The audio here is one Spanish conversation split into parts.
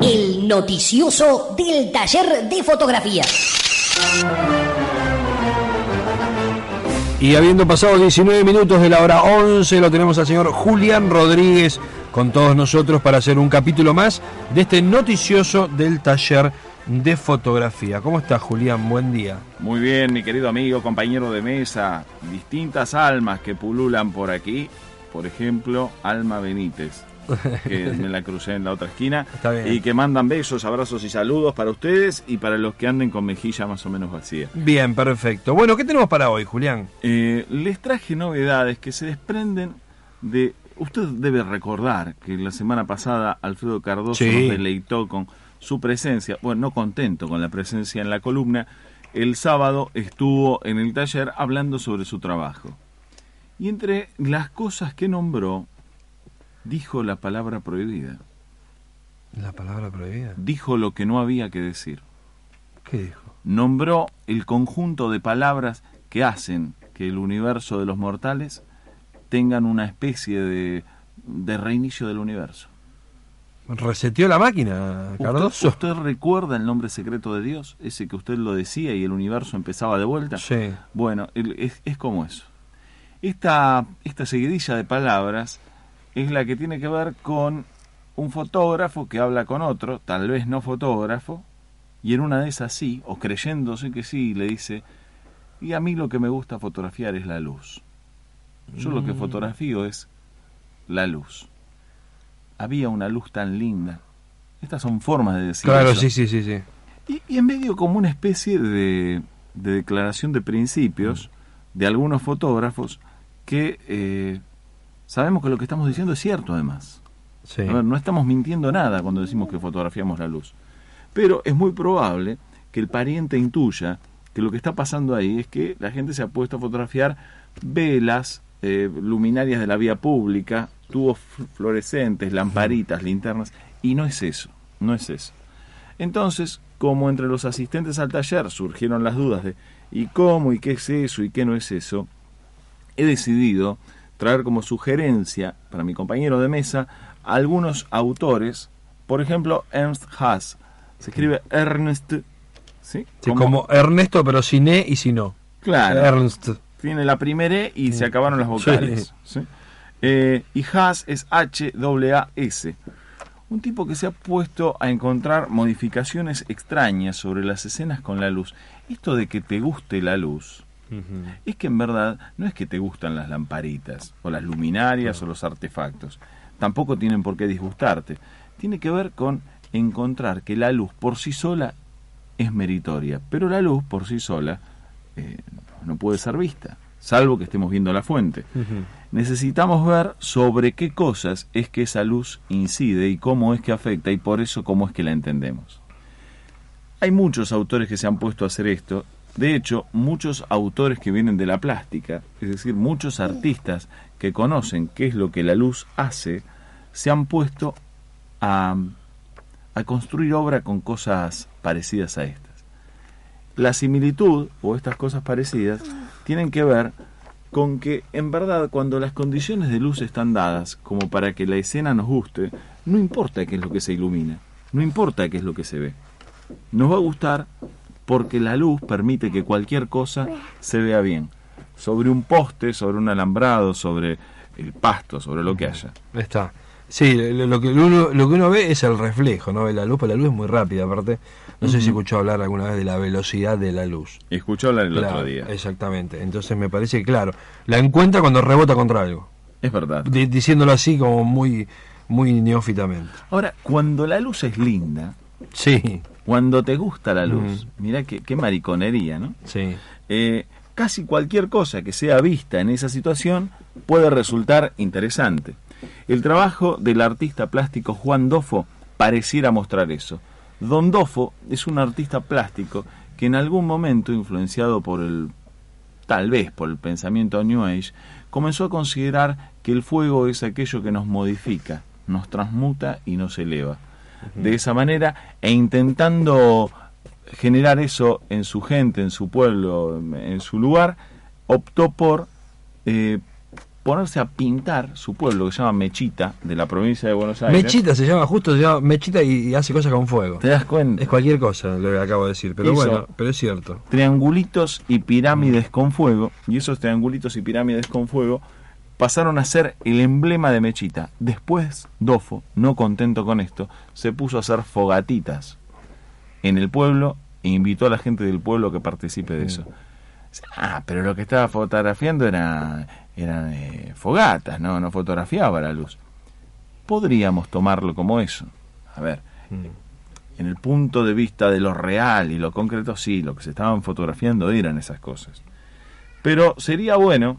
El noticioso del taller de fotografía. Y habiendo pasado 19 minutos de la hora 11, lo tenemos al señor Julián Rodríguez con todos nosotros para hacer un capítulo más de este noticioso del taller de fotografía. ¿Cómo estás, Julián? Buen día. Muy bien, mi querido amigo, compañero de mesa. Distintas almas que pululan por aquí. Por ejemplo, Alma Benítez, que me la crucé en la otra esquina. Está bien. Y que mandan besos, abrazos y saludos para ustedes y para los que anden con mejilla más o menos vacía. Bien, perfecto. Bueno, ¿qué tenemos para hoy, Julián? Eh, les traje novedades que se desprenden de... Usted debe recordar que la semana pasada Alfredo Cardoso Sí. nos deleitó con su presencia, bueno, no contento con la presencia en la columna, el sábado estuvo en el taller hablando sobre su trabajo. Y entre las cosas que nombró, dijo la palabra prohibida, La palabra prohibida. dijo lo que no había que decir. ¿Qué dijo? nombró el conjunto de palabras que hacen que el universo de los mortales tengan una especie de, de reinicio del universo. ¿Reseteó la máquina, ¿Usted, Cardoso? usted recuerda el nombre secreto de Dios? Ese que usted lo decía y el universo empezaba de vuelta. Sí. Bueno, es, es como eso. Esta, esta seguidilla de palabras es la que tiene que ver con un fotógrafo que habla con otro, tal vez no fotógrafo, y en una de esas sí, o creyéndose que sí, le dice, y a mí lo que me gusta fotografiar es la luz. Yo lo que fotografío es la luz. Había una luz tan linda. Estas son formas de decir Claro, eso. sí, sí, sí, sí. Y, y en medio como una especie de, de declaración de principios de algunos fotógrafos que eh, sabemos que lo que estamos diciendo es cierto además. Sí. A ver, no estamos mintiendo nada cuando decimos que fotografiamos la luz. Pero es muy probable que el pariente intuya que lo que está pasando ahí es que la gente se ha puesto a fotografiar velas, eh, luminarias de la vía pública, tubos fl- fluorescentes, lamparitas, linternas, y no es eso, no es eso. Entonces, como entre los asistentes al taller surgieron las dudas de ¿y cómo? ¿y qué es eso? ¿y qué no es eso? He decidido traer como sugerencia para mi compañero de mesa algunos autores, por ejemplo, Ernst Haas. Se escribe Ernst, ¿sí? Sí, como Ernesto, pero sin E y sin O. Claro. Ernst. Tiene la primera E y se acabaron las vocales. ¿sí? Eh, y Haas es H-A-S. Un tipo que se ha puesto a encontrar modificaciones extrañas sobre las escenas con la luz. Esto de que te guste la luz, es que en verdad no es que te gustan las lamparitas, o las luminarias, o los artefactos. Tampoco tienen por qué disgustarte. Tiene que ver con encontrar que la luz por sí sola es meritoria, pero la luz por sí sola eh, no puede ser vista, salvo que estemos viendo la fuente. Necesitamos ver sobre qué cosas es que esa luz incide y cómo es que afecta y por eso cómo es que la entendemos. Hay muchos autores que se han puesto a hacer esto, de hecho muchos autores que vienen de la plástica, es decir, muchos artistas que conocen qué es lo que la luz hace, se han puesto a, a construir obra con cosas parecidas a estas. La similitud o estas cosas parecidas tienen que ver con que en verdad cuando las condiciones de luz están dadas como para que la escena nos guste, no importa qué es lo que se ilumina, no importa qué es lo que se ve. Nos va a gustar porque la luz permite que cualquier cosa se vea bien. Sobre un poste, sobre un alambrado, sobre el pasto, sobre lo que haya. Está. Sí, lo, lo que uno, lo que uno ve es el reflejo, ¿no? De la luz, pero la luz es muy rápida, aparte. No sé si escuchó hablar alguna vez de la velocidad de la luz. Escuchó hablar el Claro, otro día. Exactamente. Entonces me parece que, claro, la encuentra cuando rebota contra algo. Es verdad. Di- diciéndolo así como muy, muy neófitamente. Ahora, cuando la luz es linda, Sí, cuando te gusta la luz, mira qué, qué mariconería, ¿no? sí. Eh, casi cualquier cosa que sea vista en esa situación puede resultar interesante. El trabajo del artista plástico Juan Dofo pareciera mostrar eso. Don Dofo es un artista plástico que en algún momento, influenciado por el, tal vez por el pensamiento New Age, comenzó a considerar que el fuego es aquello que nos modifica, nos transmuta y nos eleva. De esa manera, e intentando generar eso en su gente, en su pueblo, en su lugar, optó por eh, ponerse a pintar su pueblo, que se llama Mechita, de la provincia de Buenos Aires. Mechita se llama justo, se llama Mechita y, hace cosas con fuego. ¿Te das cuenta? Es cualquier cosa lo que acabo de decir, pero Hizo- bueno, pero es cierto. triangulitos y pirámides con fuego, y esos triangulitos y pirámides con fuego pasaron a ser el emblema de Mechita. Después, Dofo, no contento con esto, se puso a hacer fogatitas en el pueblo e invitó a la gente del pueblo a que participe de eso. Ah, pero lo que estaba fotografiando era, eran eh, fogatas, ¿no? No fotografiaba la luz. Podríamos tomarlo como eso. A ver, en el punto de vista de lo real y lo concreto, sí, lo que se estaban fotografiando eran esas cosas. Pero sería bueno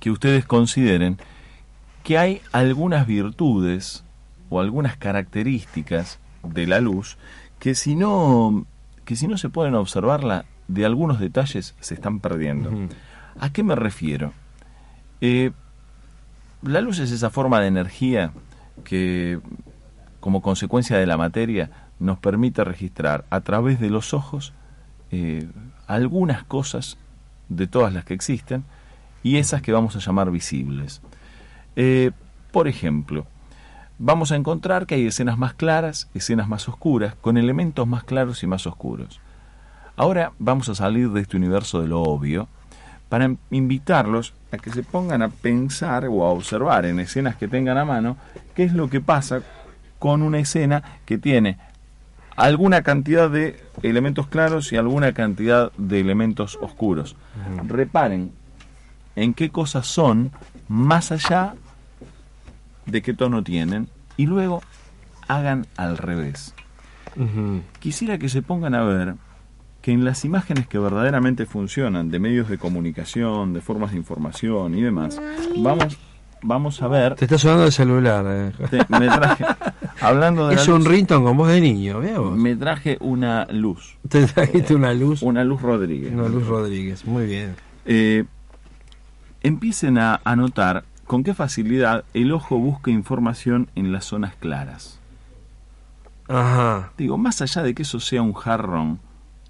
que ustedes consideren que hay algunas virtudes o algunas características de la luz que si no que si no se pueden observarla de algunos detalles se están perdiendo. ¿A qué me refiero? Eh, la luz es esa forma de energía que, como consecuencia de la materia, nos permite registrar a través de los ojos eh, algunas cosas de todas las que existen y esas que vamos a llamar visibles. Eh, por ejemplo, vamos a encontrar que hay escenas más claras, escenas más oscuras, con elementos más claros y más oscuros. Ahora vamos a salir de este universo de lo obvio para invitarlos a que se pongan a pensar o a observar en escenas que tengan a mano qué es lo que pasa con una escena que tiene alguna cantidad de elementos claros y alguna cantidad de elementos oscuros. Reparen en qué cosas son más allá de qué tono tienen y luego hagan al revés. Quisiera que se pongan a ver que en las imágenes que verdaderamente funcionan de medios de comunicación, de formas de información y demás, vamos, vamos a ver. Te está sonando el celular. eh. Te- me traje, hablando de Es un rington con voz de niño, vea vos. me traje una luz, Te trajiste una luz, una luz Rodríguez. una luz Rodríguez, muy bien. Eh, empiecen a, a notar con qué facilidad el ojo busca información en las zonas claras. Ajá. Digo, más allá de que eso sea un jarrón,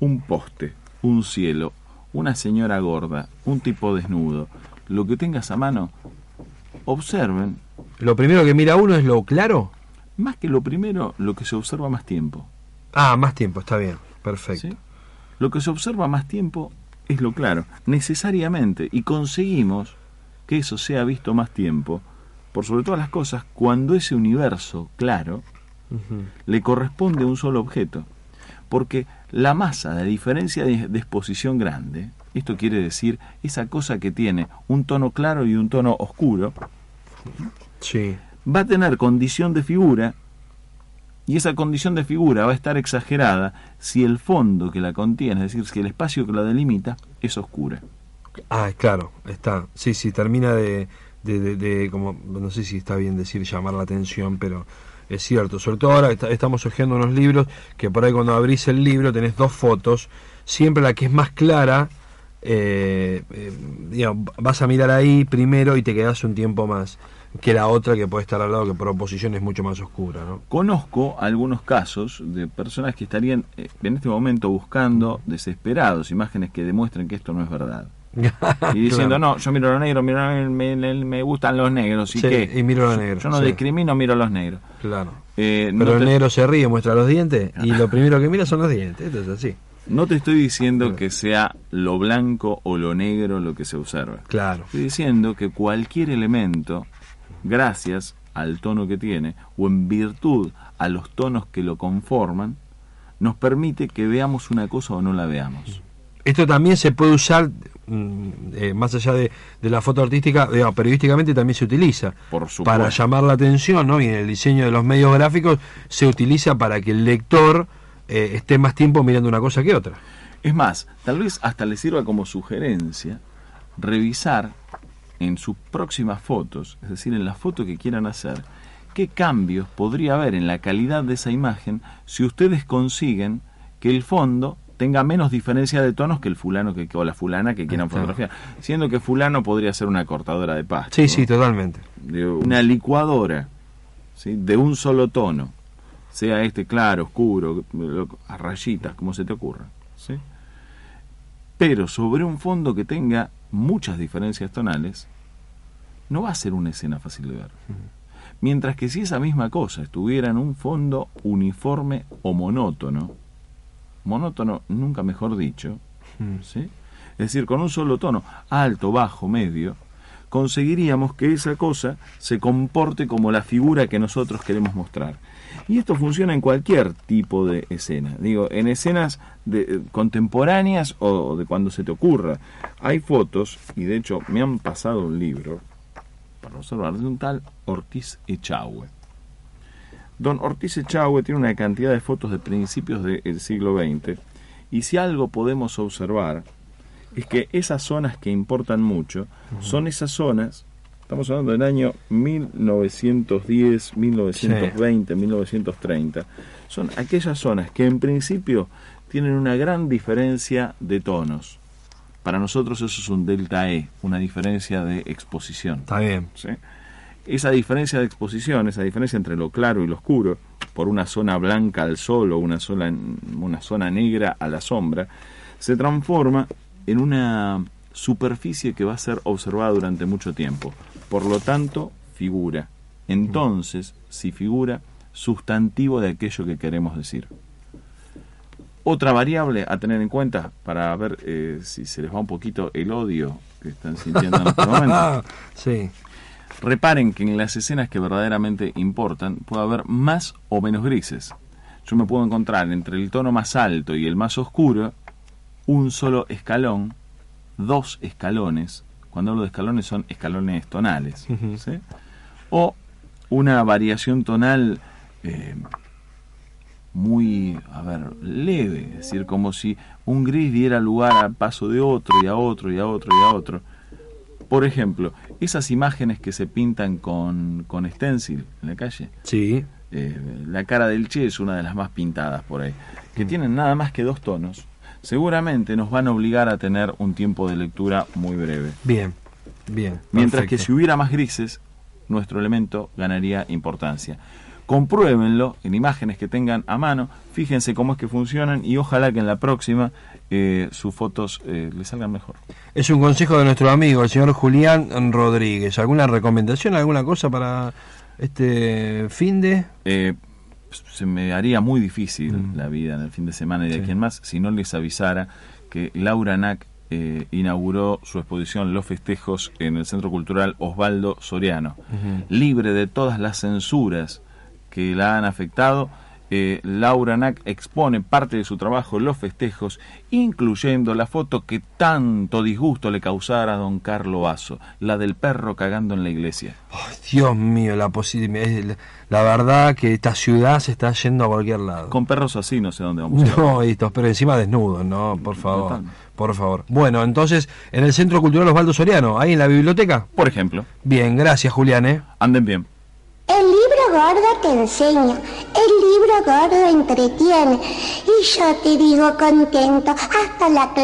un poste, un cielo, una señora gorda, un tipo desnudo, lo que tengas a mano, observen, Lo primero que mira uno es lo claro. más que lo primero, lo que se observa más tiempo. Ah, más tiempo, está bien. Perfecto. ¿sí? Lo que se observa más tiempo es lo claro, necesariamente, y conseguimos que eso sea visto más tiempo, por sobre todas las cosas, cuando ese universo claro le corresponde a un solo objeto. Porque la masa, de diferencia de, de exposición grande, esto quiere decir esa cosa que tiene un tono claro y un tono oscuro, Sí. va a tener condición de figura y esa condición de figura va a estar exagerada si el fondo que la contiene, es decir, si el espacio que la delimita es oscura. Ah, claro, está. Sí, sí, termina de, de, de- de como, no sé si está bien decir llamar la atención, pero es cierto. Sobre todo ahora estamos surgiendo unos libros que por ahí cuando abrís el libro tenés dos fotos, siempre la que es más clara, eh, eh, digamos, vas a mirar ahí primero y te quedas un tiempo más que la otra que puede estar al lado que por oposición es mucho más oscura, ¿no? Conozco algunos casos de personas que estarían eh, en este momento buscando desesperados imágenes que demuestren que esto no es verdad. Y diciendo, Claro. no, yo miro los negros, miro, me, me- me gustan los negros. ¿Y Sí, qué? y miro los Yo- negros, Yo no sí. discrimino, miro los negros. Claro. Eh, no, Pero el negro se ríe, muestra los dientes y lo primero que mira son los dientes. Esto es así. no te estoy diciendo que sea lo blanco o lo negro lo que se observa. Claro. Estoy diciendo que cualquier elemento, gracias al tono que tiene, o en virtud a los tonos que lo conforman, nos permite que veamos una cosa o no la veamos. Esto también se puede usar, eh, más allá de, de la foto artística, digamos, periodísticamente también se utiliza. Por. Para llamar la atención, ¿no? Y en el diseño de los medios gráficos se utiliza para que el lector eh, esté más tiempo mirando una cosa que otra. Es más, tal vez hasta le sirva como sugerencia revisar en sus próximas fotos, es decir, en la foto que quieran hacer, qué cambios podría haber en la calidad de esa imagen si ustedes consiguen que el fondo tenga menos diferencia de tonos que el fulano que, o la fulana que quieran Claro. fotografiar, siendo que fulano podría ser una cortadora de pasto, Sí, sí, totalmente. una licuadora ¿sí? de un solo tono, sea este claro, oscuro, a rayitas, como se te ocurra. ¿sí? Pero sobre un fondo que tenga muchas diferencias tonales, no va a ser una escena fácil de ver. Mientras que si esa misma cosa estuviera en un fondo uniforme o monótono, monótono nunca mejor dicho, ¿sí? es decir, con un solo tono, alto, bajo, medio, conseguiríamos que esa cosa se comporte como la figura que nosotros queremos mostrar. Y esto funciona en cualquier tipo de escena. Digo, en escenas de, eh, contemporáneas o de cuando se te ocurra. Hay fotos, y de hecho me han pasado un libro para observar, de un tal Ortiz Echagüe. Don Ortiz Echagüe tiene una cantidad de fotos de principios del siglo XX, y si algo podemos observar es que esas zonas que importan mucho son esas zonas, estamos hablando del año 1910, 1920, 1930, son aquellas zonas que en principio tienen una gran diferencia de tonos. Para nosotros eso es un delta E, una diferencia de exposición. Está bien. Esa diferencia de exposición, esa diferencia entre lo claro y lo oscuro, por una zona blanca al sol o una, una zona negra a la sombra, se transforma en una superficie que va a ser observada durante mucho tiempo. Por lo tanto, figura. Entonces, si figura, sustantivo de aquello que queremos decir. Otra variable a tener en cuenta para ver eh, si se les va un poquito el odio que están sintiendo en este momento. sí. Reparen que en las escenas que verdaderamente importan puede haber más o menos grises. Yo me puedo encontrar entre el tono más alto y el más oscuro un solo escalón, dos escalones, cuando hablo de escalones son escalones tonales, o una variación tonal eh, muy, a ver, leve, es decir, como si un gris diera lugar al paso de otro y a otro y a otro y a otro. Por ejemplo, esas imágenes que se pintan con, con stencil en la calle. Sí. Eh, la cara del Che es una de las más pintadas por ahí, que mm. tienen nada más que dos tonos seguramente nos van a obligar a tener un tiempo de lectura muy breve. Bien, bien. Mientras que si hubiera más grises, nuestro elemento ganaría importancia. Compruébenlo en imágenes que tengan a mano, fíjense cómo es que funcionan y ojalá que en la próxima eh, sus fotos eh, les salgan mejor. Es un consejo de nuestro amigo, el señor Julián Rodríguez. ¿Alguna recomendación, alguna cosa para este fin de? Eh, se me haría muy difícil mm. la vida en el fin de semana y de quien más si no les avisara que Laura Nack eh, inauguró su exposición Los Festejos en el Centro Cultural Osvaldo Soriano, libre de todas las censuras que la han afectado eh, Laura Nack expone parte de su trabajo Los Festejos, incluyendo la foto que tanto disgusto le causara a don Carlo Vaso, la del perro cagando en la iglesia. Dios mío, la, la verdad que esta ciudad se está yendo a cualquier lado. Con perros así no sé dónde vamos a. No, estos, pero encima desnudos, no, por favor. Por favor. Bueno, entonces, en el Centro Cultural Osvaldo Soriano, ahí en la biblioteca. Por ejemplo. Bien, gracias Julián, ¿eh? Anden bien. Gordo te enseña, el libro gordo entretiene y yo te digo contento hasta la clase.